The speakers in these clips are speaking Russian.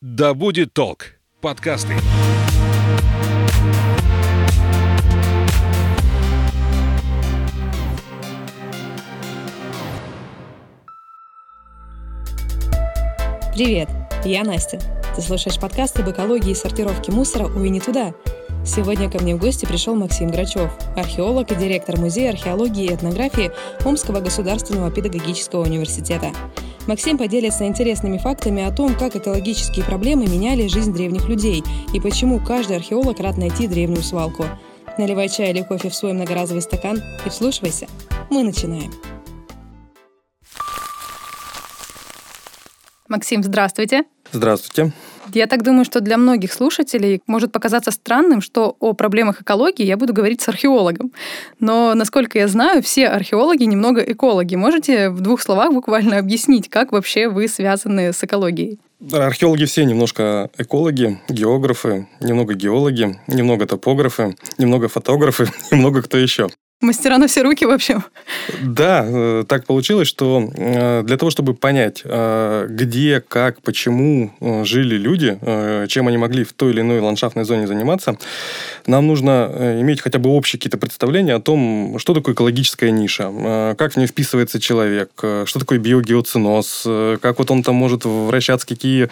«Да будет толк» подкасты. Привет, я Настя. Ты слушаешь подкаст об экологии и сортировке мусора «Ой, не туда». Сегодня ко мне в гости пришел Максим Грачев, археолог и директор Музея археологии и этнографии Омского государственного педагогического университета. Максим поделится интересными фактами о том, как экологические проблемы меняли жизнь древних людей и почему каждый археолог рад найти древнюю свалку. Наливай чай или кофе в свой многоразовый стакан и вслушивайся. Мы начинаем. Максим, здравствуйте. Здравствуйте. Я так думаю, что для многих слушателей может показаться странным, что о проблемах экологии я буду говорить с археологом. Но, насколько я знаю, все археологи немного экологи. Можете в двух словах буквально объяснить, как вообще вы связаны с экологией? Археологи все немножко экологи, географы, немного геологи, немного топографы, немного фотографы, немного кто еще. Мастера на все руки, в общем. Да, э, так получилось, что э, для того, чтобы понять, э, где, как, почему жили люди, чем они могли в той или иной ландшафтной зоне заниматься, нам нужно иметь хотя бы общие какие-то представления о том, что такое экологическая ниша, как в нее вписывается человек, что такое биогеоциноз, как вот он там может вращаться, какие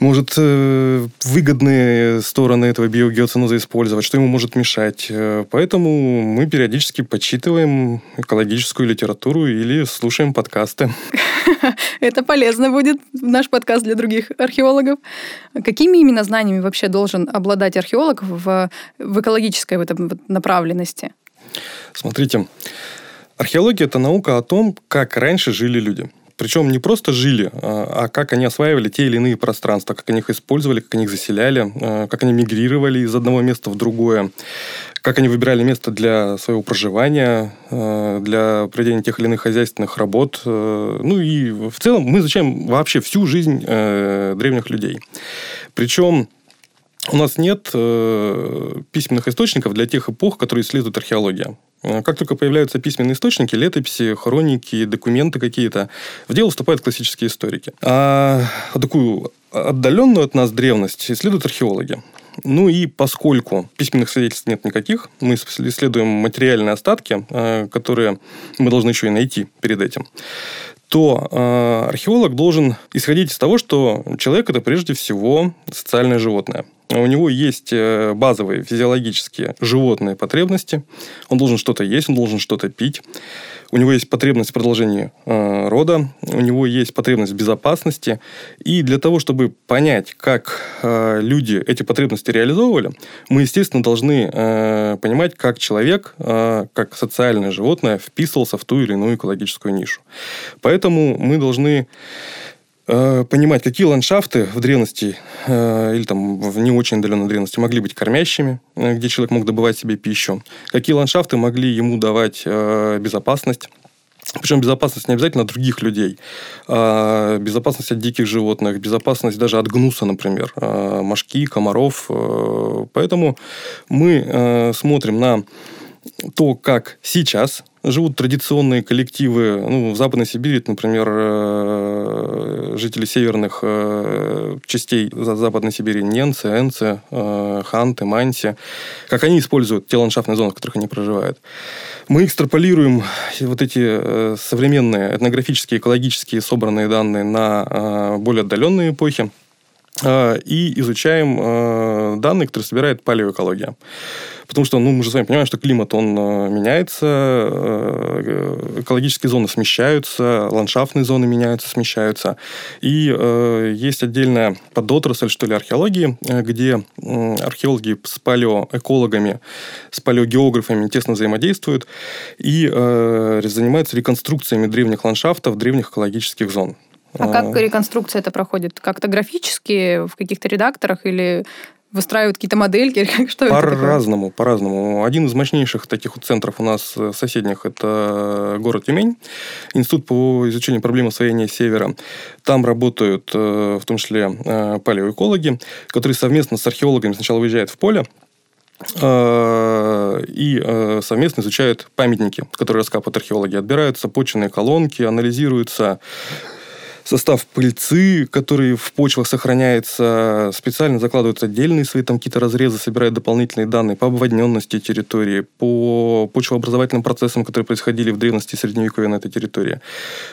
может э, выгодные стороны этого биогеоциноза использовать, что ему может мешать. Э, поэтому мы периодически подсчитываем экологическую литературу или слушаем подкасты. Это полезно будет, наш подкаст для других археологов. Какими именно знаниями вообще должен обладать археолог в, в экологической в этом направленности? Смотрите, археология – это наука о том, как раньше жили люди – причем не просто жили, а, а как они осваивали те или иные пространства, как они их использовали, как они их заселяли, а, как они мигрировали из одного места в другое, как они выбирали место для своего проживания, а, для проведения тех или иных хозяйственных работ. Ну и в целом мы изучаем вообще всю жизнь древних людей. Причем у нас нет письменных источников для тех эпох, которые исследует археология. Э, как только появляются письменные источники, летописи, хроники, документы какие-то, в дело вступают классические историки. А такую отдаленную от нас древность исследуют археологи. Ну и поскольку письменных свидетельств нет никаких, мы исследуем материальные остатки, э, которые мы должны еще и найти перед этим, то э, археолог должен исходить из того, что человек это прежде всего социальное животное. У него есть э, базовые физиологические животные потребности. Он должен что-то есть, он должен что-то пить. У него есть потребность в продолжении э, рода, у него есть потребность в безопасности. И для того, чтобы понять, как э, люди эти потребности реализовывали, мы, естественно, должны понимать, как человек, как социальное животное вписывался в ту или иную экологическую нишу. Поэтому мы должны понимать, какие ландшафты в древности э, или там в не очень отдаленной древности могли быть кормящими, э, где человек мог добывать себе пищу, какие ландшафты могли ему давать безопасность, причем безопасность не обязательно от других людей. А безопасность от диких животных, безопасность даже от гнуса, например, мошки, комаров. Поэтому мы смотрим на то, как сейчас живут традиционные коллективы. Ну, в Западной Сибири, например, э, жители северных э, частей Западной Сибири, ненцы, энцы, э, ханты, манси, как они используют те ландшафтные зоны, в которых они проживают. Мы экстраполируем вот эти современные этнографические, экологические собранные данные на более отдаленные эпохи и изучаем данные, которые собирает палеоэкология. Потому что, ну, мы же с вами понимаем, что климат, он э, меняется, экологические зоны смещаются, ландшафтные зоны меняются, смещаются. И есть отдельная подотрасль, что ли, археологии, где археологи с палеоэкологами, с палеогеографами тесно взаимодействуют и занимаются реконструкциями древних ландшафтов, древних экологических зон. А как реконструкция это проходит? Как-то графически, в каких-то редакторах или выстраивают какие-то модельки? Что по-разному, по-разному. Один из мощнейших таких вот центров у нас э, соседних – это город Тюмень, Институт по изучению проблем освоения севера. Там работают э, в том числе э, палеоэкологи, которые совместно с археологами сначала выезжают в поле, и совместно изучают памятники, которые раскапывают археологи. Отбираются почвенные колонки, анализируются состав пыльцы, который в почвах сохраняется, специально закладывают отдельные свои там какие-то разрезы, собирают дополнительные данные по обводненности территории, по почвообразовательным процессам, которые происходили в древности и средневековье на этой территории.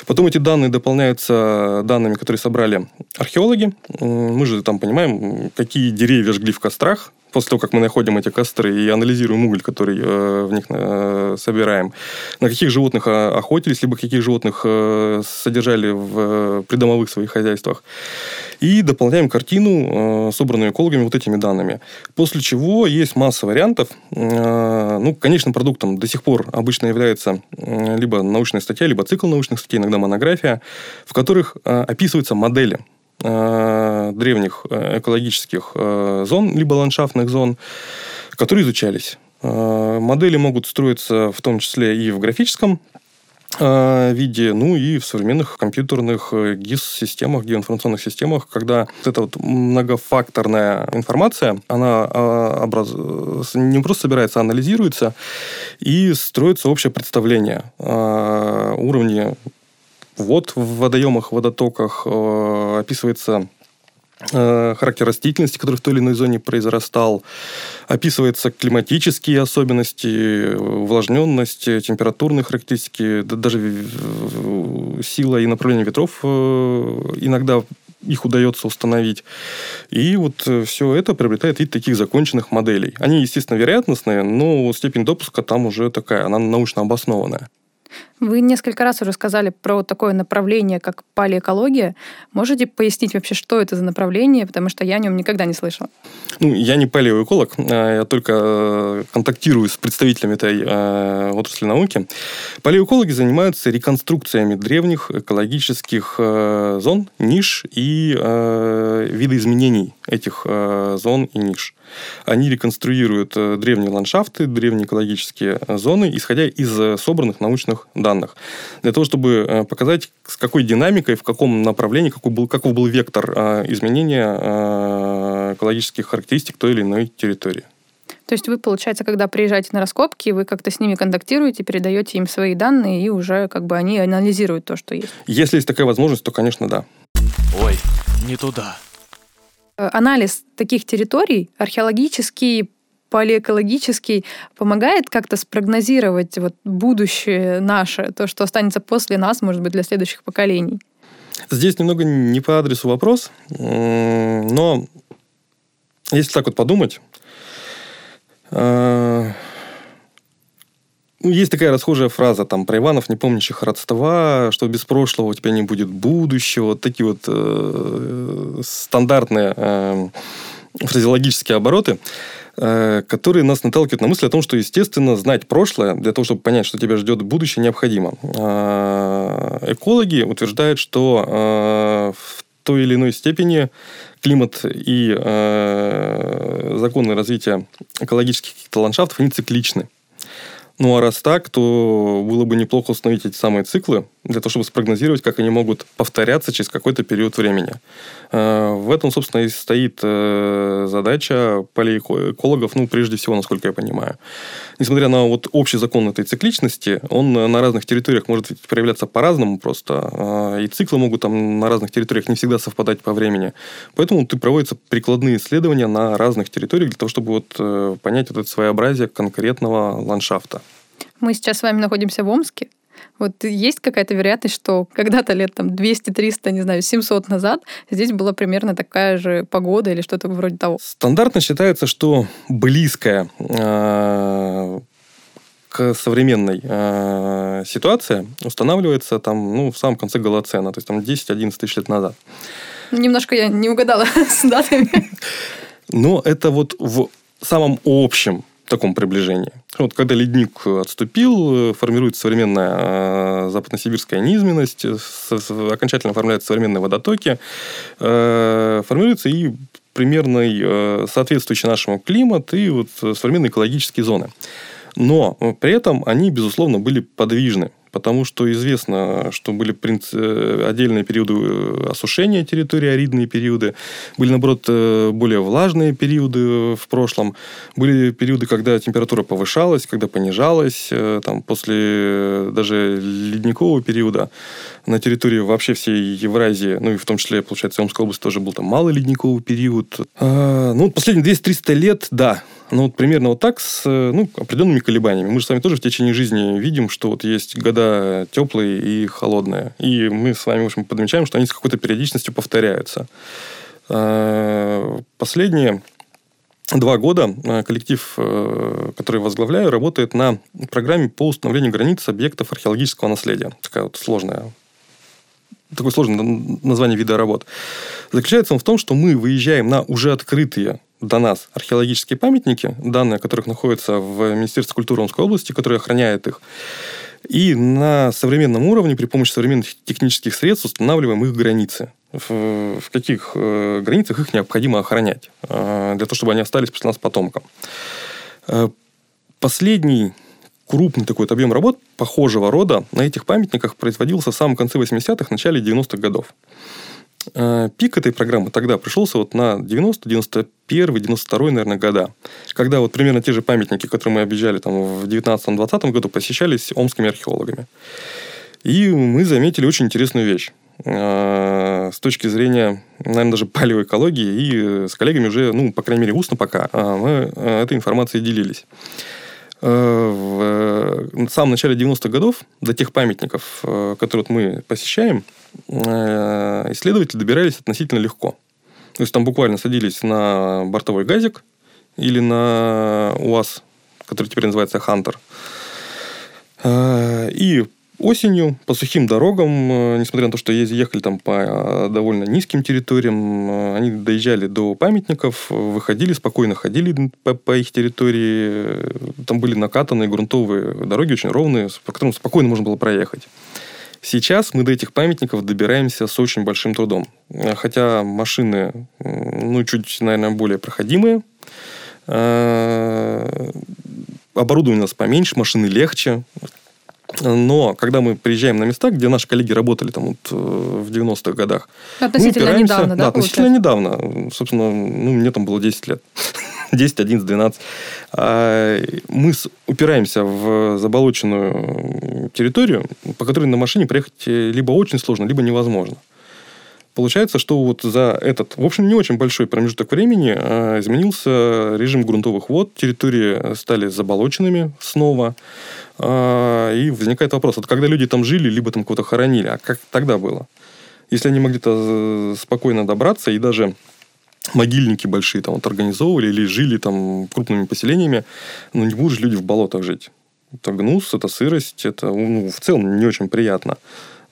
Потом эти данные дополняются данными, которые собрали археологи. Мы же там понимаем, какие деревья жгли в кострах, после того, как мы находим эти костры и анализируем уголь, который э, в них э, собираем, на каких животных э, охотились, либо каких животных э, содержали в э, придомовых своих хозяйствах. И дополняем картину, э, собранную экологами, вот этими данными. После чего есть масса вариантов. Э, ну, конечным продуктом до сих пор обычно является э, либо научная статья, либо цикл научных статей, иногда монография, в которых э, описываются модели древних э, экологических э, зон, либо ландшафтных зон, которые изучались. Модели могут строиться в том числе и в графическом виде, ну и в современных компьютерных GIS-системах, геоинформационных системах, когда вот эта вот многофакторная информация, она образ... не просто собирается, а анализируется, и строится общее представление о вод в водоемах, водотоках, э, описывается э, характер растительности, который в той или иной зоне произрастал. Описываются климатические особенности, увлажненность, температурные характеристики, даже сила и направление ветров э, иногда их удается установить. И вот все это приобретает вид таких законченных моделей. Они, естественно, вероятностные, но степень допуска там уже такая, она научно обоснованная. Вы несколько раз уже сказали про такое направление, как палеэкология. Можете пояснить вообще, что это за направление, потому что я о нем никогда не слышала. Ну, я не палеоэколог, а я только э, контактирую с представителями этой э, отрасли науки. Палеоэкологи занимаются реконструкциями древних экологических э, зон, ниш и э, видоизменений этих зон и ниш. Они реконструируют древние ландшафты, древние экологические зоны, исходя из собранных научных данных. Для того, чтобы э, показать, с какой динамикой, в каком направлении, какой был, каков был вектор изменения экологических характеристик той или иной территории. То есть вы, получается, когда приезжаете на раскопки, вы как-то с ними контактируете, передаете им свои данные, и уже как бы они анализируют то, что есть. Если есть такая возможность, то, конечно, да. Ой, не туда. Э, анализ таких территорий, археологический, полиэкологический, помогает как-то спрогнозировать вот будущее наше, то, что останется после нас, может быть, для следующих поколений? Здесь немного не по адресу вопрос, но если так вот подумать, э, ну, есть такая расхожая фраза там про Иванов, не помнящих родства, что без прошлого у тебя не будет будущего. Вот такие вот э, стандартные э, фразеологические обороты, которые нас наталкивают на мысль о том, что, естественно, знать прошлое для того, чтобы понять, что тебя ждет будущее, необходимо. Э, экологи утверждают, что э, в той или иной степени климат и э, законы развития экологических ландшафтов, они цикличны. Ну, а раз так, то было бы неплохо установить эти самые циклы для того, чтобы спрогнозировать, как они могут повторяться через какой-то период времени. Э, в этом, собственно, и стоит э, задача полиэкологов, ну, прежде всего, насколько я понимаю. Несмотря на вот общий закон этой цикличности, он на разных территориях может проявляться по-разному просто, э, и циклы могут там на разных территориях не всегда совпадать по времени. Поэтому ты проводятся прикладные исследования на разных территориях для того, чтобы вот понять вот это своеобразие конкретного ландшафта. Мы сейчас с вами находимся в Омске. Вот есть какая-то вероятность, что когда-то лет там 200-300, не знаю, 700 назад здесь была примерно такая же погода или что-то вроде того? Стандартно считается, что близкая э, к современной э, ситуации устанавливается там, ну, в самом конце Голоцена, то есть там 10-11 тысяч лет назад. Немножко я не угадала с датами. Но это вот в самом общем таком приближении. Вот когда ледник отступил, формируется современная э, западносибирская низменность, окончательно оформляются современные водотоки, э, формируется и примерный э, соответствующий нашему климат и вот современные экологические зоны. Но при этом они, безусловно, были подвижны потому что известно, что были отдельные периоды осушения территории, аридные периоды, были, наоборот, более влажные периоды в прошлом, были периоды, когда температура повышалась, когда понижалась, там, после даже ледникового периода на территории вообще всей Евразии, ну и в том числе, получается, Омская область тоже был там малый ледниковый период. А, ну, последние 200-300 лет, да, ну, вот примерно вот так, с ну, определенными колебаниями. Мы же с вами тоже в течение жизни видим, что вот есть года теплые и холодные. И мы с вами, в общем, подмечаем, что они с какой-то периодичностью повторяются. А, последние два года а, коллектив, э, который возглавляю, работает на программе по установлению границ объектов археологического наследия. Такая вот сложная такое сложное название вида работ. Заключается он в том, что мы выезжаем на уже открытые до нас археологические памятники, данные которых находятся в Министерстве культуры Омской области, которое охраняет их. И на современном уровне при помощи современных технических средств устанавливаем их границы. В, каких э, границах их необходимо охранять, э, для того, чтобы они остались после нас потомкам. Э, последний крупный такой объем работ похожего рода на этих памятниках производился в самом конце 80-х, начале 90-х годов. Э, пик этой программы тогда пришелся вот на 90, 91, 92, наверное, года. Когда вот примерно те же памятники, которые мы объезжали там в 19-20 году, посещались омскими археологами. И мы заметили очень интересную вещь э, с точки зрения, наверное, даже палеоэкологии, и с коллегами уже, ну, по крайней мере, устно пока, а мы э, этой информацией делились. В самом начале 90-х годов до тех памятников, которые вот мы посещаем, Э, исследователи добирались относительно легко. То есть там буквально садились на бортовой газик или на УАЗ, который теперь называется Хантер. Э, и осенью по сухим дорогам, э, несмотря на то, что ехали там по довольно низким территориям, они доезжали до памятников, выходили, спокойно ходили по, по их территории. Там были накатанные грунтовые дороги, очень ровные, по которым спокойно можно было проехать. Сейчас мы до этих памятников добираемся с очень большим трудом. Хотя машины, ну, чуть, наверное, более проходимые. А, оборудование у нас поменьше, машины легче. Но когда мы приезжаем на места, где наши коллеги работали там вот э, в 90-х годах, относительно недавно, да? Да, относительно недавно. Собственно, ну, мне там было 10 лет. 10, 11, 12. Мы упираемся в заболоченную территорию, по которой на машине проехать либо очень сложно, либо невозможно. Получается, что вот за этот, в общем, не очень большой промежуток времени а, изменился режим грунтовых вод, территории стали заболоченными снова, а, и возникает вопрос, вот когда люди там жили, либо там кого-то хоронили, а как тогда было? Если они могли-то спокойно добраться и даже могильники большие там вот организовывали или жили там крупными поселениями, ну, не будут же люди в болотах жить. Это гнус, это сырость, это ну, в целом не очень приятно.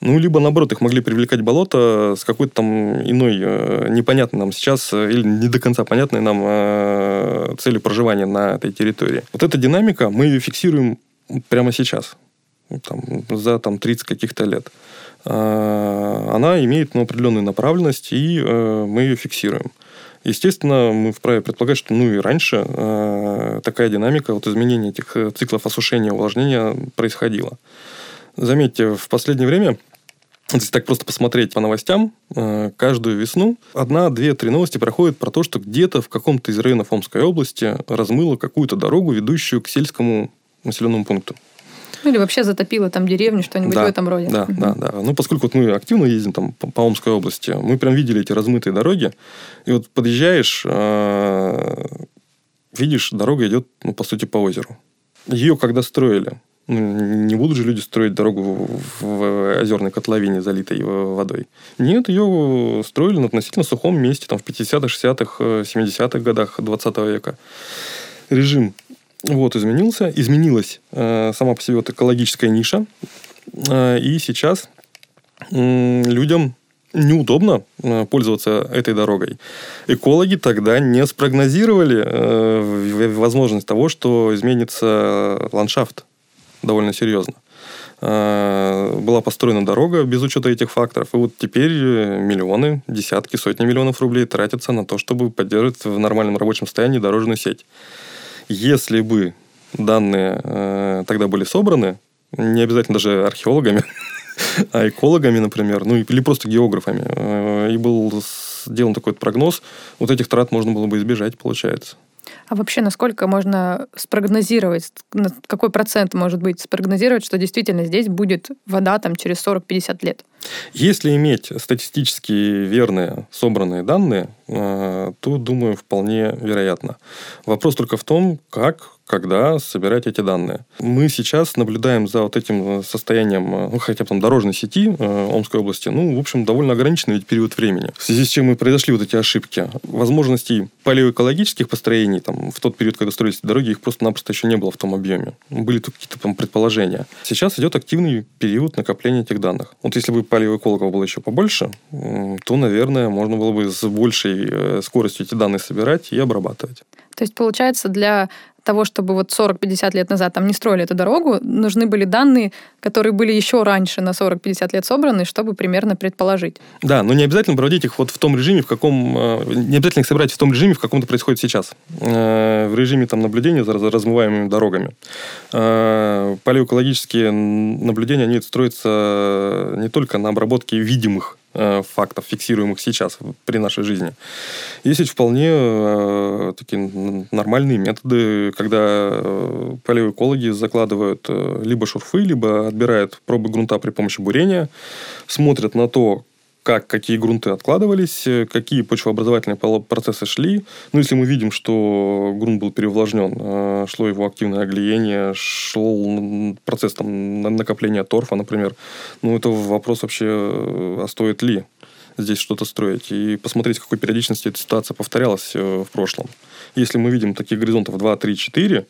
Ну, либо, наоборот, их могли привлекать болото с какой-то там иной, э, непонятной нам сейчас, э, или не до конца понятной нам э, целью проживания на этой территории. Вот эта динамика, мы ее фиксируем прямо сейчас, там, за там, 30 каких-то лет. Э, она имеет ну, определенную направленность, и мы ее фиксируем. Естественно, мы вправе предполагать, что ну и раньше э, такая динамика вот изменения этих э, циклов осушения и увлажнения происходила. Заметьте, в последнее время если так просто посмотреть по новостям, э, каждую весну одна, две, три новости проходят про то, что где-то в каком-то из районов Омской области размыло какую-то дорогу, ведущую к сельскому населенному пункту. Ну, или вообще затопило там деревню, что-нибудь да, в этом роде. Да, да, да. Ну, поскольку вот мы активно ездим там по, по Омской области, мы прям видели эти размытые дороги. И вот подъезжаешь, э, видишь, дорога идет, ну, по сути, по озеру. Ее когда строили, ну, не будут же люди строить дорогу в, в озерной котловине, залитой водой. Нет, ее строили на относительно сухом месте, там, в 50-х, 60-х, 70-х годах 20 века. Режим вот, изменился. Изменилась э, сама по себе вот экологическая ниша. Э, и сейчас э, людям неудобно э, пользоваться этой дорогой. Экологи тогда не спрогнозировали э, возможность того, что изменится ландшафт довольно серьезно. Э, была построена дорога без учета этих факторов. И вот теперь миллионы, десятки, сотни миллионов рублей тратятся на то, чтобы поддерживать в нормальном рабочем состоянии дорожную сеть. Если бы данные э, тогда были собраны, не обязательно даже археологами, а экологами, например, ну или просто географами. Э, и был сделан такой прогноз, вот этих трат можно было бы избежать, получается. А вообще, насколько можно спрогнозировать, какой процент может быть спрогнозировать, что действительно здесь будет вода там через 40-50 лет? Если иметь статистически верные собранные данные, э, то, думаю, вполне вероятно. Вопрос только в том, как когда собирать эти данные. Мы сейчас наблюдаем за вот этим состоянием, э, ну, хотя бы там дорожной сети э, Омской области, ну, в общем, довольно ограниченный ведь период времени. В связи с чем и произошли вот эти ошибки. Возможностей палеоэкологических построений там, в тот период, когда строились дороги, их просто-напросто еще не было в том объеме. Были только какие-то там предположения. Сейчас идет активный период накопления этих данных. Вот если бы палеоэкологов было еще побольше, то, наверное, можно было бы с большей э, скоростью эти данные собирать и обрабатывать. То есть, получается, для того, чтобы вот 40-50 лет назад там не строили эту дорогу, нужны были данные, которые были еще раньше на 40-50 лет собраны, чтобы примерно предположить. Да, но не обязательно проводить их вот в том режиме, в каком... Э, не обязательно их собирать в том режиме, в каком это происходит сейчас. Э, в режиме там, наблюдения за размываемыми дорогами. Э, палеоэкологические наблюдения, они строятся не только на обработке видимых Э, фактов, фиксируемых сейчас при нашей жизни. Есть ведь вполне э, такие нормальные методы, когда э, палеоэкологи закладывают э, либо шурфы, либо отбирают пробы грунта при помощи бурения, смотрят на то, как, какие грунты откладывались, э, какие почвообразовательные процессы шли. Ну, если мы видим, что грунт был переувлажнен, э, шло его активное оглиение, шел процесс там, накопления торфа, например, ну, это вопрос вообще, э, а стоит ли здесь что-то строить. И посмотреть, какой периодичности эта ситуация повторялась в прошлом. Если мы видим таких горизонтов 2, 3, 4,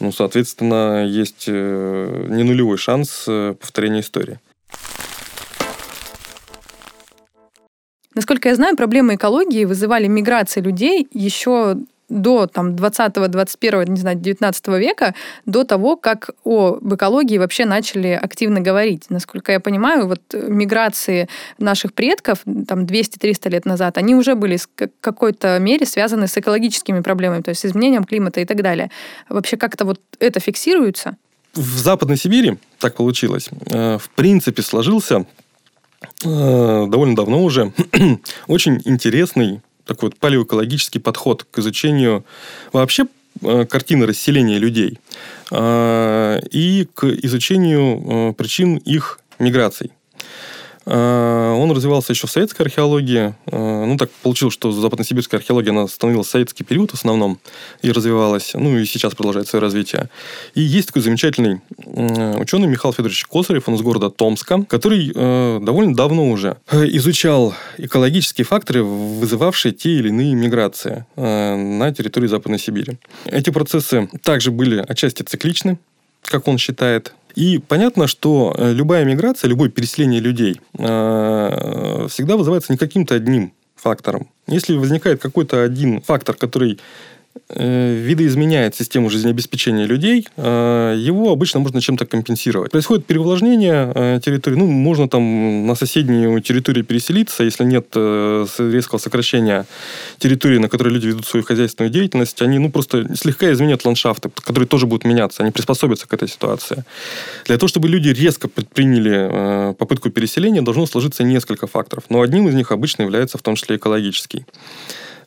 ну, соответственно, есть не нулевой шанс повторения истории. Насколько я знаю, проблемы экологии вызывали миграции людей еще до там, 20-го, 21-го, не знаю, 19 века, до того, как об экологии вообще начали активно говорить. Насколько я понимаю, вот миграции наших предков там 200-300 лет назад, они уже были в какой-то мере связаны с экологическими проблемами, то есть с изменением климата и так далее. Вообще как-то вот это фиксируется? В Западной Сибири так получилось. Э, в принципе, сложился довольно давно уже очень интересный такой вот палеоэкологический подход к изучению вообще э, картины расселения людей э, и к изучению причин их миграций. Э, он развивался еще в советской археологии. Э, ну, так получилось, что западносибирская археология, она становилась в советский период в основном и развивалась. Ну, и сейчас продолжает свое развитие. И есть такой замечательный ученый Михаил Федорович Косарев, он из города Томска, который э, довольно давно уже изучал экологические факторы, вызывавшие те или иные миграции на территории Западной Сибири. Эти процессы также были отчасти цикличны, как он считает, и понятно, что э, любая миграция, любое переселение людей э, всегда вызывается не каким-то одним фактором. Если возникает какой-то один фактор, который видоизменяет систему жизнеобеспечения людей, э, его обычно можно чем-то компенсировать. Происходит переувлажнение э, территории, ну, можно там на соседнюю территорию переселиться, если нет резкого сокращения территории, на которой люди ведут свою хозяйственную деятельность, они, ну, просто слегка изменят ландшафты, которые тоже будут меняться, они приспособятся к этой ситуации. Для того, чтобы люди резко предприняли попытку переселения, должно сложиться несколько факторов, но одним из них обычно является в том числе экологический.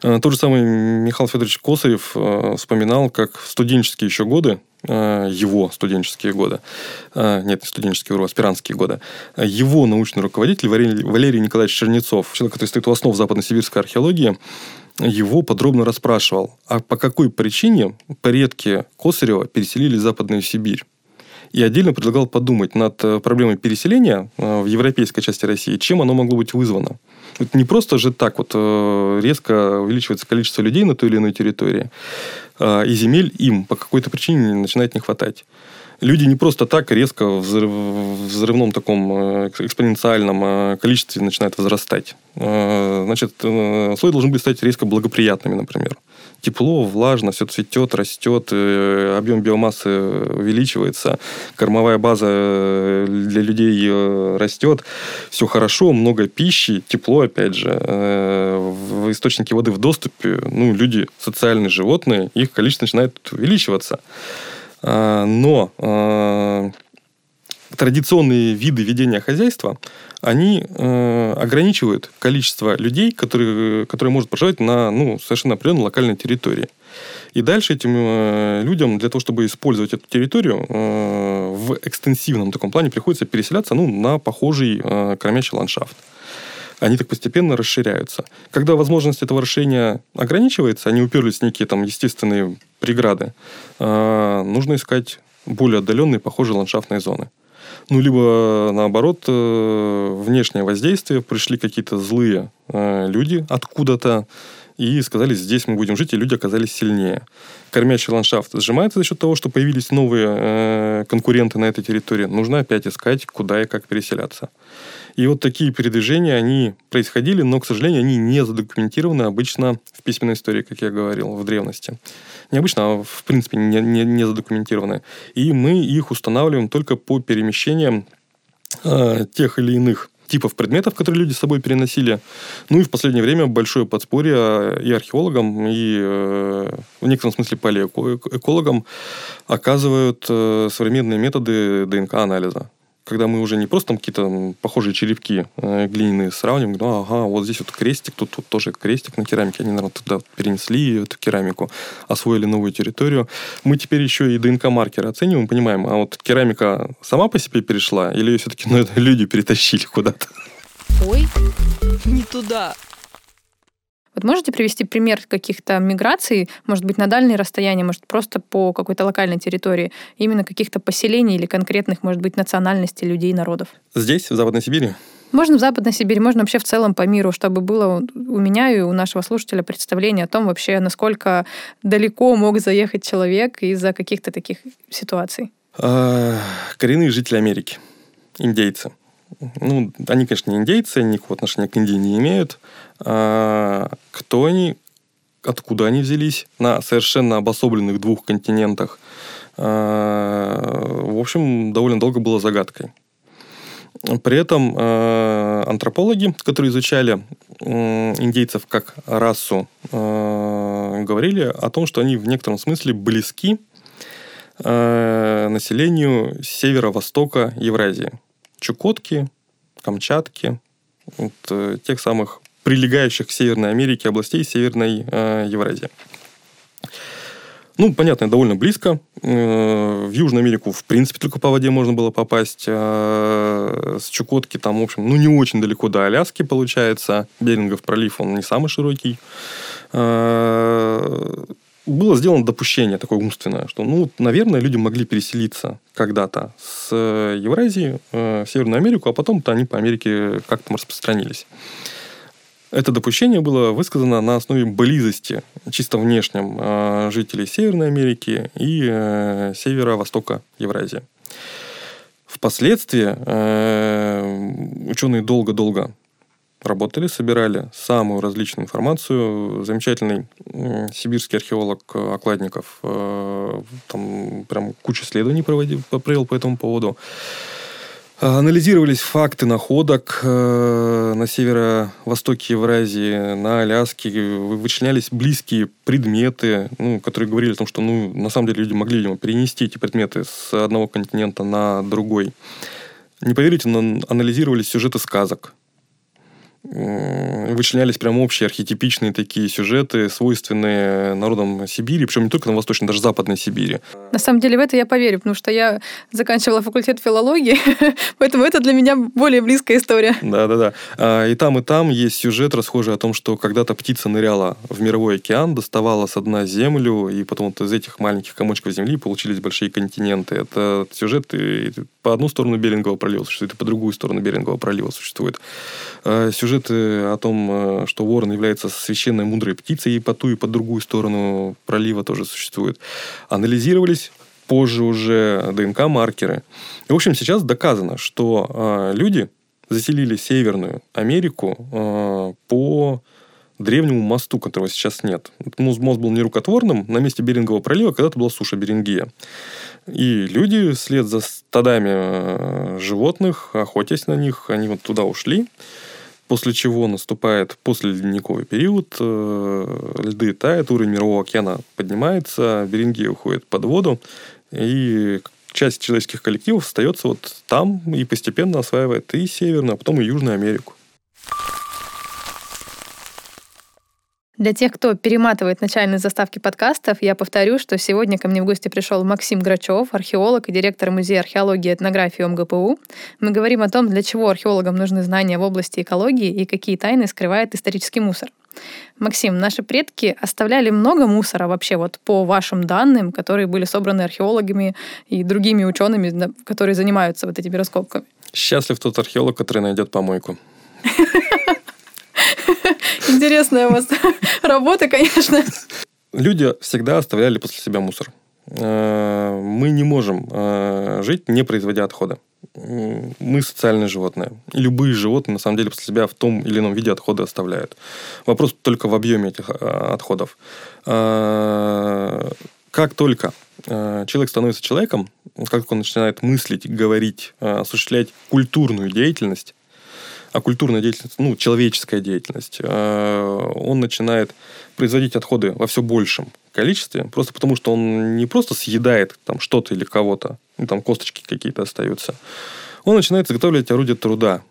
Э, тот же самый Михаил Федорович Косарев э, вспоминал, как в студенческие еще годы, э, его студенческие годы, нет, не студенческие, вру, аспирантские годы, его научный руководитель Валерий Николаевич Чернецов, человек, который стоит у основ западно-сибирской археологии, его подробно расспрашивал, а по какой причине предки Косарева переселили в Западную Сибирь. И отдельно предлагал подумать над проблемой переселения в европейской части России, чем оно могло быть вызвано. Это не просто же так вот э, резко увеличивается количество людей на той или иной территории, и земель им по какой-то причине начинает не хватать. Люди не просто так резко в взрывном таком э, экспоненциальном э, количестве начинают возрастать. Значит, слои должны быть стать резко благоприятными, например тепло, влажно, все цветет, растет, э, объем биомассы увеличивается, кормовая база э, для людей э, растет, все хорошо, много пищи, тепло, опять же, в источники воды в доступе, ну, люди социальные животные, их количество начинает увеличиваться. А, но традиционные виды ведения хозяйства, они э, ограничивают количество людей, которые, которые могут проживать на ну, совершенно определенной локальной территории. И дальше этим э, людям для того, чтобы использовать эту территорию э, в экстенсивном таком плане, приходится переселяться ну, на похожий э, кормящий ландшафт они так постепенно расширяются. Когда возможность этого расширения ограничивается, они уперлись в некие там естественные преграды, э, нужно искать более отдаленные, похожие ландшафтные зоны. Ну, либо, наоборот, э, внешнее воздействие, пришли какие-то злые э, люди откуда-то, и сказали, здесь мы будем жить, и люди оказались сильнее. Кормящий ландшафт сжимается за счет того, что появились новые э, конкуренты на этой территории. Нужно опять искать, куда и как переселяться. И вот такие передвижения, они происходили, но, к сожалению, они не задокументированы обычно в письменной истории, как я говорил, в древности. Не обычно, а в принципе не, не, не задокументированы. И мы их устанавливаем только по перемещениям э, тех или иных типов предметов, которые люди с собой переносили. Ну и в последнее время большое подспорье а, и археологам, и э, в некотором смысле палеоэкологам оказывают э, современные методы ДНК-анализа когда мы уже не просто там какие-то похожие черепки э, глиняные сравниваем, ну, ага, вот здесь вот крестик, тут, тут тоже крестик на керамике, они, наверное, туда перенесли эту керамику, освоили новую территорию. Мы теперь еще и ДНК-маркеры оцениваем, понимаем, а вот керамика сама по себе перешла, или ее все-таки ну, люди перетащили куда-то? Ой, не туда. Вот можете привести пример каких-то миграций, может быть, на дальние расстояния, может, просто по какой-то локальной территории, именно каких-то поселений или конкретных, может быть, национальностей людей, народов? Здесь, в Западной Сибири? Можно в Западной Сибири, можно вообще в целом по миру, чтобы было у меня и у нашего слушателя представление о том вообще, насколько далеко мог заехать человек из-за каких-то таких ситуаций. А, коренные жители Америки, индейцы. Ну, они, конечно, не индейцы, никакого отношения к Индии не имеют. А, кто они, откуда они взялись на совершенно обособленных двух континентах, а, в общем, довольно долго было загадкой. При этом э, антропологи, которые изучали индейцев как расу, говорили о том, что они в некотором смысле близки населению северо-востока Евразии. Чукотки, Камчатки, вот, э, тех самых прилегающих к Северной Америке областей Северной э, Евразии. Ну, понятно, довольно близко. Э, в Южную Америку, в принципе, только по воде можно было попасть. Э, с Чукотки там, в общем, ну, не очень далеко до Аляски, получается. Берингов пролив, он не самый широкий было сделано допущение такое умственное, что, ну, наверное, люди могли переселиться когда-то с э, Евразии э, в Северную Америку, а потом-то они по Америке как-то распространились. Это допущение было высказано на основе близости, чисто внешнем, э, жителей Северной Америки и э, северо-востока Евразии. Впоследствии э, ученые долго-долго работали, собирали самую различную информацию. Замечательный сибирский археолог Окладников там прям кучу исследований проводил, провел по этому поводу. Анализировались факты находок э, на северо-востоке Евразии, на Аляске, вычленялись близкие предметы, ну, которые говорили о том, что ну, на самом деле люди могли видимо, перенести эти предметы с одного континента на другой. Не поверите, но анализировались сюжеты сказок вычленялись прям общие архетипичные такие сюжеты, свойственные народам Сибири, причем не только на Восточной, даже Западной Сибири. На самом деле в это я поверю, потому что я заканчивала факультет филологии, поэтому это для меня более близкая история. Да-да-да. А, и там, и там есть сюжет, расхожий о том, что когда-то птица ныряла в мировой океан, доставала с дна землю, и потом вот из этих маленьких комочков земли получились большие континенты. Это сюжет по одну сторону Берингового пролива существует, и по другую сторону Берингового пролива существует. А, сюжеты о том, э, что ворон является священной мудрой птицей, и по ту, и по другую сторону пролива тоже существуют. Анализировались позже уже ДНК-маркеры. В общем, сейчас доказано, что э, люди заселили Северную Америку э, по древнему мосту, которого сейчас нет. Этот мост был нерукотворным. На месте Берингового пролива когда-то была суша Берингия. И люди вслед за стадами э, животных, охотясь на них, они вот туда ушли. После чего наступает послеледниковый период, э, льды тают, уровень мирового океана поднимается, Берингия уходит под воду, и часть человеческих коллективов остается вот там и постепенно осваивает и Северную, а потом и Южную Америку. Для тех, кто перематывает начальные заставки подкастов, я повторю, что сегодня ко мне в гости пришел Максим Грачев, археолог и директор Музея археологии и этнографии МГПУ. Мы говорим о том, для чего археологам нужны знания в области экологии и какие тайны скрывает исторический мусор. Максим, наши предки оставляли много мусора вообще вот по вашим данным, которые были собраны археологами и другими учеными, которые занимаются вот этими раскопками? Счастлив тот археолог, который найдет помойку. Интересная у вас работа, конечно. Люди всегда оставляли после себя мусор. Э, мы не можем э, жить, не производя отхода. Мы социальные животные. Любые животные, на самом деле, после себя в том или ином виде отходы оставляют. Вопрос только в объеме этих э, отходов. Как только человек становится человеком, как он начинает мыслить, говорить, осуществлять культурную деятельность, а культурная деятельность, ну, человеческая деятельность, э, он начинает производить отходы во все большем количестве, просто потому что он не просто съедает там что-то или кого-то, ну, там косточки какие-то остаются, он начинает изготавливать орудия труда.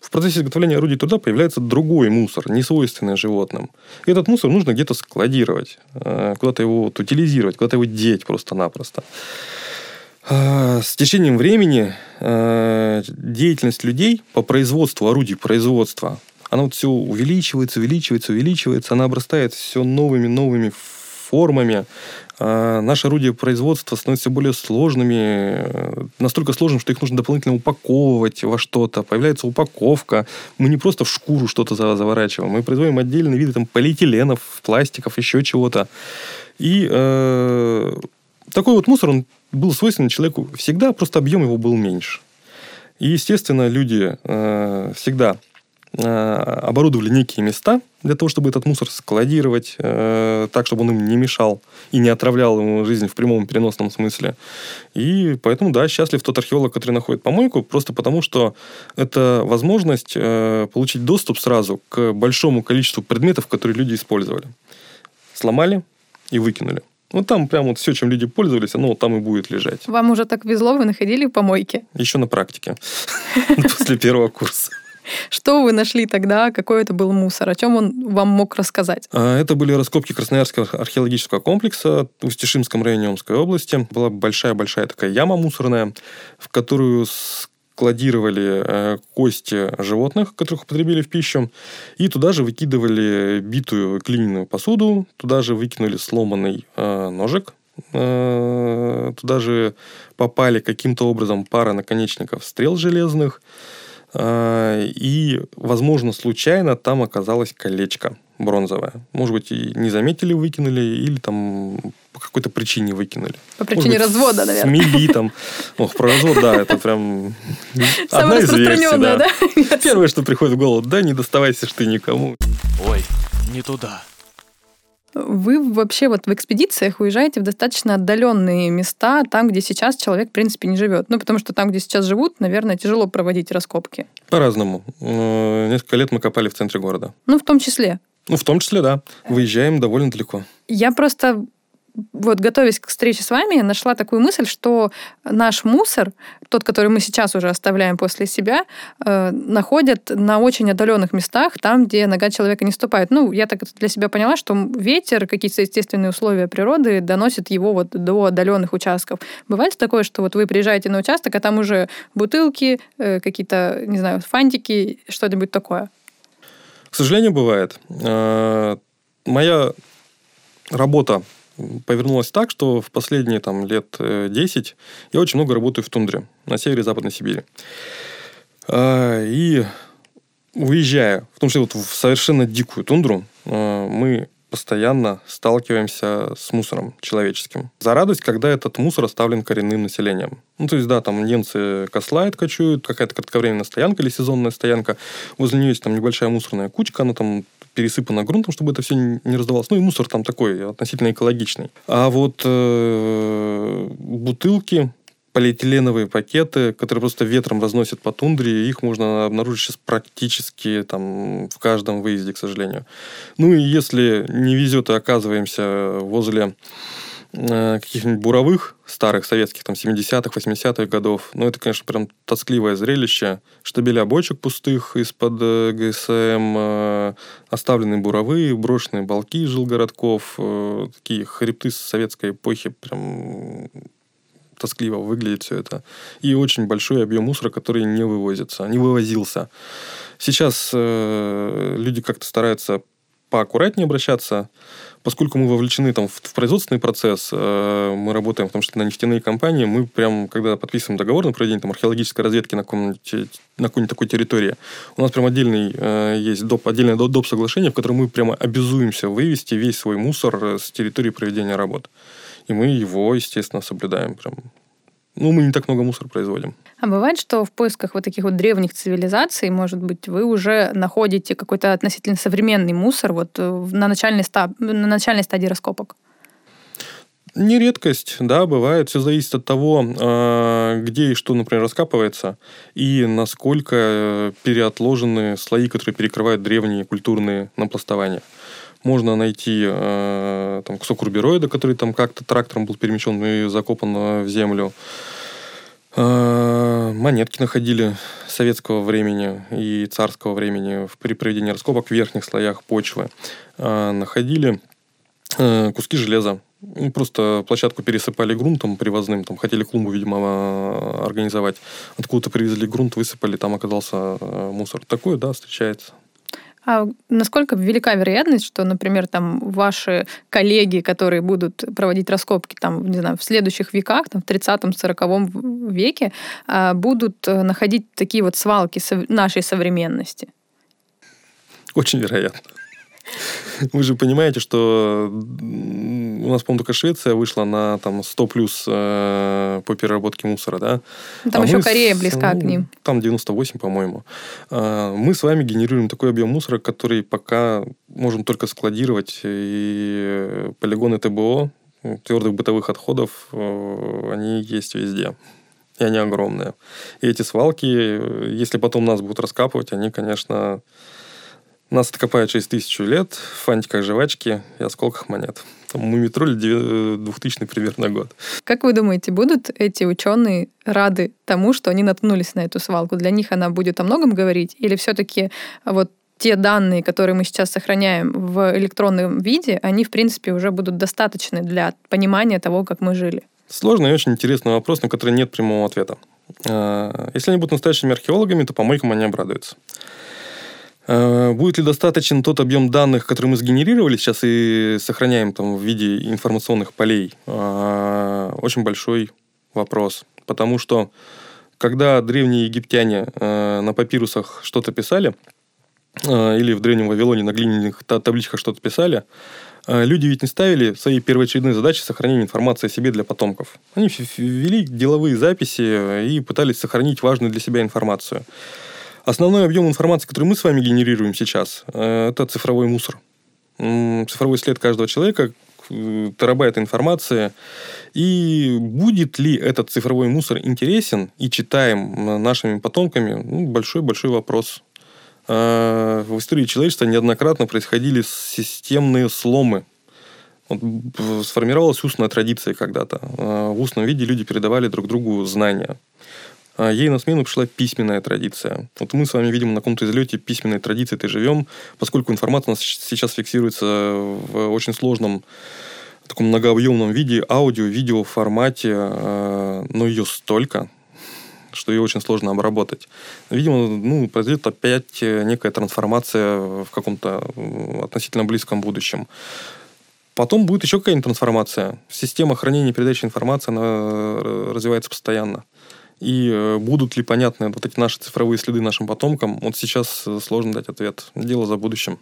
В процессе изготовления орудий труда появляется другой мусор, не свойственный животным. И этот мусор нужно где-то складировать, э, куда-то его вот, утилизировать, куда-то его деть просто-напросто. А, с течением времени а, деятельность людей по производству орудий производства, она вот все увеличивается, увеличивается, увеличивается, она обрастает все новыми, новыми формами. А наши орудия производства становятся более сложными, настолько сложными, что их нужно дополнительно упаковывать во что-то. Появляется упаковка. Мы не просто в шкуру что-то заворачиваем, мы производим отдельные виды там, полиэтиленов, пластиков, еще чего-то. И э, такой вот мусор, он был свойственен человеку всегда, просто объем его был меньше. И, естественно, люди э, всегда э, оборудовали некие места для того, чтобы этот мусор складировать э, так, чтобы он им не мешал и не отравлял ему жизнь в прямом переносном смысле. И поэтому, да, счастлив тот археолог, который находит помойку, просто потому что это возможность э, получить доступ сразу к большому количеству предметов, которые люди использовали. Сломали и выкинули. Ну, там прям вот все, чем люди пользовались, оно вот там и будет лежать. Вам уже так везло, вы находили помойки? Еще на практике, после первого курса. Что вы нашли тогда? Какой это был мусор? О чем он вам мог рассказать? А, это были раскопки Красноярского археологического комплекса в Устишимском районе Омской области. Была большая-большая такая яма мусорная, в которую кладировали э, кости животных, которых употребили в пищу, и туда же выкидывали битую глиняную посуду, туда же выкинули сломанный э, ножик, э, туда же попали каким-то образом пара наконечников стрел железных, и, возможно, случайно там оказалось колечко бронзовое. Может быть, и не заметили, выкинули, или там по какой-то причине выкинули. По причине Может развода, быть, наверное. Смели там. Ох, про развод, да, это прям одна из версий, да. да? Первое, что приходит в голову, да, не доставайся ты никому. Ой, не туда. Вы вообще вот в экспедициях уезжаете в достаточно отдаленные места, там, где сейчас человек, в принципе, не живет. Ну, потому что там, где сейчас живут, наверное, тяжело проводить раскопки. По-разному. Э, несколько лет мы копали в центре города. Ну, в том числе. Ну, в том числе, да. Выезжаем довольно далеко. Я просто вот готовясь к встрече с вами, нашла такую мысль, что наш мусор, тот, который мы сейчас уже оставляем после себя, э, находят на очень отдаленных местах, там, где нога человека не ступает. Ну, я так для себя поняла, что ветер, какие-то естественные условия природы доносят его вот до отдаленных участков. Бывает такое, что вот вы приезжаете на участок, а там уже бутылки, э, какие-то, не знаю, фантики, что-нибудь такое? К сожалению, бывает. Э, моя работа повернулась так, что в последние там, лет 10 э, я очень много работаю в тундре на севере Западной Сибири. Э, и уезжая, в том числе вот в совершенно дикую тундру, мы постоянно сталкиваемся с мусором человеческим. За радость, когда этот мусор оставлен коренным населением. Ну, то есть, да, там немцы кослают, кочуют, какая-то кратковременная стоянка или сезонная стоянка. Возле нее есть там небольшая мусорная кучка, она там пересыпана грунтом, чтобы это все не раздавалось. Ну и мусор там такой, относительно экологичный. А вот э, бутылки, полиэтиленовые пакеты, которые просто ветром разносят по тундре, их можно обнаружить сейчас практически там в каждом выезде, к сожалению. Ну и если не везет и оказываемся возле э, каких-нибудь буровых, старых советских, там, 70-х, 80-х годов. Ну, это, конечно, прям тоскливое зрелище. Штабеля бочек пустых из-под э, ГСМ, э, оставленные буровые, брошенные балки жилгородков, э, такие хребты советской эпохи, прям тоскливо выглядит все это. И очень большой объем мусора, который не вывозится, не вывозился. Сейчас э, люди как-то стараются поаккуратнее обращаться, поскольку мы вовлечены там, в, производственный процесс, э, мы работаем в том числе на нефтяные компании, мы прям, когда подписываем договор на проведение там, археологической разведки на каком-нибудь на какой-нибудь такой территории, у нас прям отдельный э, есть доп, отдельное доп. соглашение, в котором мы прямо обязуемся вывести весь свой мусор с территории проведения работ. И мы его, естественно, соблюдаем прям ну, мы не так много мусора производим. А бывает, что в поисках вот таких вот древних цивилизаций, может быть, вы уже находите какой-то относительно современный мусор вот э, на начальной, став... на начальной стадии раскопок? Не редкость, да, бывает. Все зависит от того, а, где и что, например, раскапывается, и насколько э, переотложены слои, которые перекрывают древние культурные напластования можно найти э, там, кусок рубероида, который там как-то трактором был перемещен и закопан в землю. Э, монетки находили советского времени и царского времени при проведении раскопок в верхних слоях почвы. Э, находили э, куски железа. Ну, просто площадку пересыпали грунтом привозным, там хотели клумбу, видимо, э, организовать. Откуда-то привезли грунт, высыпали, там оказался э, мусор. Такое, да, встречается. А насколько велика вероятность, что, например, там ваши коллеги, которые будут проводить раскопки там, не знаю, в следующих веках, там, в 30-40 веке, а, будут э, находить такие вот свалки нашей современности? Очень вероятно. Вы же понимаете, что у нас, по-моему, только Швеция вышла на там 100 плюс э, по переработке мусора, да? Там а еще Корея с, близка ну, к ним. Там 98, по-моему. Э, мы с вами генерируем такой объем мусора, который пока можем только складировать. И полигоны ТБО, твердых бытовых отходов, э, они есть везде. И они огромные. И эти свалки, если потом нас будут раскапывать, они, конечно, нас откопают через тысячу лет в фантиках жвачки и осколках монет. Там мумитроль 2000 примерно год. Как вы думаете, будут эти ученые рады тому, что они наткнулись на эту свалку? Для них она будет о многом говорить? Или все-таки вот те данные, которые мы сейчас сохраняем в электронном виде, они, в принципе, уже будут достаточны для понимания того, как мы жили? Сложный и очень интересный вопрос, на который нет прямого ответа. А, если они будут настоящими археологами, то помойкам они обрадуются. Э, будет ли достаточен тот объем данных, который мы сгенерировали сейчас и сохраняем там в виде информационных полей? Э, очень большой вопрос. Потому что когда древние египтяне э, на папирусах что-то писали, или в Древнем Вавилоне на глиняных табличках что-то писали, люди ведь не ставили своей первоочередной задачей сохранения информации о себе для потомков. Они вели деловые записи и пытались сохранить важную для себя информацию. Основной объем информации, который мы с вами генерируем сейчас, э, это цифровой мусор. Цифровой след каждого человека, э, терабайт информации. И будет ли этот цифровой мусор интересен и читаем нашими потомками, ну, большой-большой вопрос. Э, в истории человечества неоднократно происходили системные сломы. Вот сформировалась устная традиция когда-то. В устном виде люди передавали друг другу знания. А ей на смену пришла письменная традиция. Вот мы с вами, видимо, на каком-то излете письменной традиции-то живем, поскольку информация у нас сейчас фиксируется в очень сложном таком многообъемном виде, аудио, видео формате, а, но ее столько, что ее очень сложно обработать. Видимо, ну, произойдет опять некая трансформация в каком-то относительно близком будущем. Потом будет еще какая-нибудь трансформация. Система хранения и передачи информации она э, развивается постоянно. И э, будут ли понятны вот эти наши цифровые следы нашим потомкам, вот сейчас э, сложно дать ответ. Дело за будущим.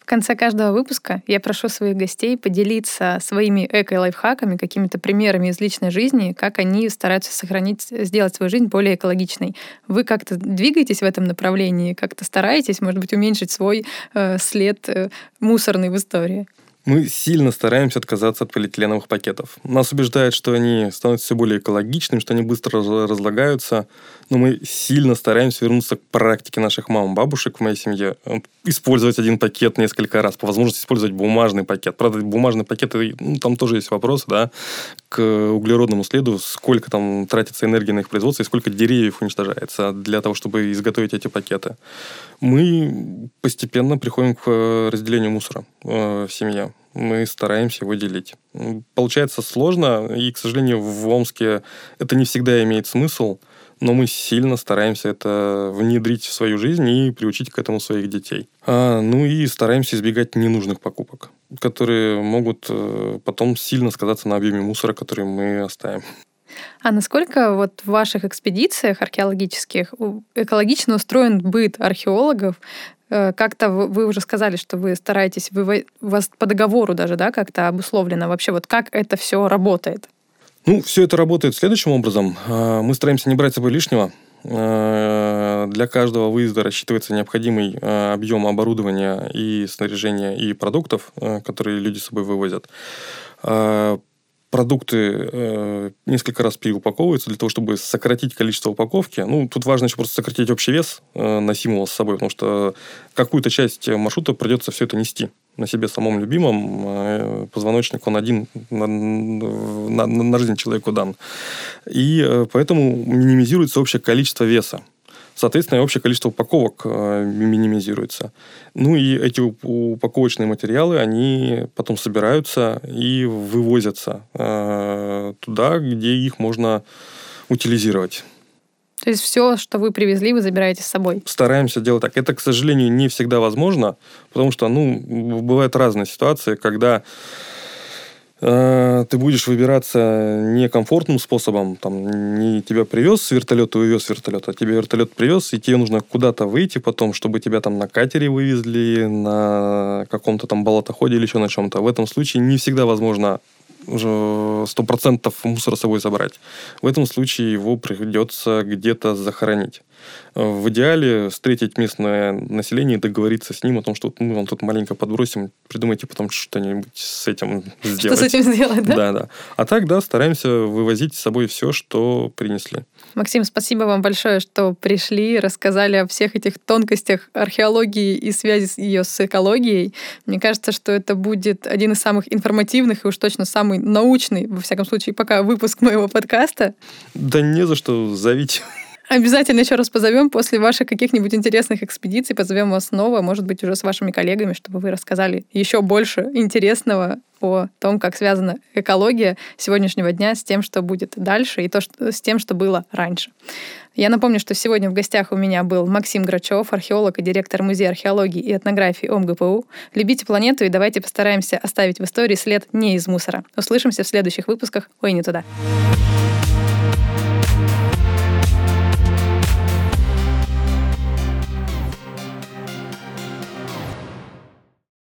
В конце каждого выпуска я прошу своих гостей поделиться своими эко-лайфхаками, какими-то примерами из личной жизни, как они стараются сохранить, сделать свою жизнь более экологичной. Вы как-то двигаетесь в этом направлении, как-то стараетесь, может быть, уменьшить свой э, след э, мусорный в истории? Мы сильно стараемся отказаться от полиэтиленовых пакетов. Нас убеждают, что они становятся все более экологичными, что они быстро разлагаются, но мы сильно стараемся вернуться к практике наших мам, бабушек в моей семье. Использовать один пакет несколько раз, по возможности использовать бумажный пакет. Правда, бумажный пакет, ну, там тоже есть вопросы, да, к углеродному следу, сколько там тратится энергии на их производство и сколько деревьев уничтожается для того, чтобы изготовить эти пакеты. Мы постепенно приходим к э, разделению мусора э, в семье мы стараемся его делить. Получается сложно, и, к сожалению, в Омске это не всегда имеет смысл, но мы сильно стараемся это внедрить в свою жизнь и приучить к этому своих детей. А, ну и стараемся избегать ненужных покупок, которые могут э, потом сильно сказаться на объеме мусора, который мы оставим. А насколько вот в ваших экспедициях археологических экологично устроен быт археологов? Э, как-то вы уже сказали, что вы стараетесь, вы, вас по договору даже, да, как-то обусловлено вообще, вот как это все работает? Ну, все это работает следующим образом. А, мы стараемся не брать с собой лишнего. А, для каждого выезда рассчитывается необходимый а, объем оборудования и снаряжения и продуктов, которые люди с собой вывозят продукты э, несколько раз переупаковываются для того, чтобы сократить количество упаковки. Ну, тут важно еще просто сократить общий вес э, носимого с собой, потому что какую-то часть маршрута придется все это нести на себе самом любимом. Э, позвоночник, он один на, на, на жизнь человеку дан. И э, поэтому минимизируется общее количество веса соответственно, и общее количество упаковок э, минимизируется. Ну и эти упаковочные материалы, они потом собираются и вывозятся э, туда, где их можно утилизировать. То есть все, что вы привезли, вы забираете с собой? Стараемся делать так. Это, к сожалению, не всегда возможно, потому что, ну, бывают разные ситуации, когда ты будешь выбираться некомфортным способом. Там, не тебя привез с вертолета, увез с вертолета, а тебе вертолет привез, и тебе нужно куда-то выйти потом, чтобы тебя там на катере вывезли, на каком-то там болотоходе или еще на чем-то. В этом случае не всегда возможно сто процентов мусора с собой забрать. В этом случае его придется где-то захоронить. В идеале встретить местное население и договориться с ним о том, что мы вам тут маленько подбросим, придумайте потом что-нибудь с этим сделать. Что с этим сделать, да? Да, да. А так, да, стараемся вывозить с собой все, что принесли. Максим, спасибо вам большое, что пришли, рассказали о всех этих тонкостях археологии и связи ее с экологией. Мне кажется, что это будет один из самых информативных и уж точно самый научный, во всяком случае, пока выпуск моего подкаста. Да не за что, зовите. Обязательно еще раз позовем после ваших каких-нибудь интересных экспедиций, позовем вас снова, может быть, уже с вашими коллегами, чтобы вы рассказали еще больше интересного о том, как связана экология сегодняшнего дня с тем, что будет дальше, и то, что, с тем, что было раньше. Я напомню, что сегодня в гостях у меня был Максим Грачев, археолог и директор Музея археологии и этнографии ОМГПУ. Любите планету и давайте постараемся оставить в истории след не из мусора. Услышимся в следующих выпусках «Ой, не туда».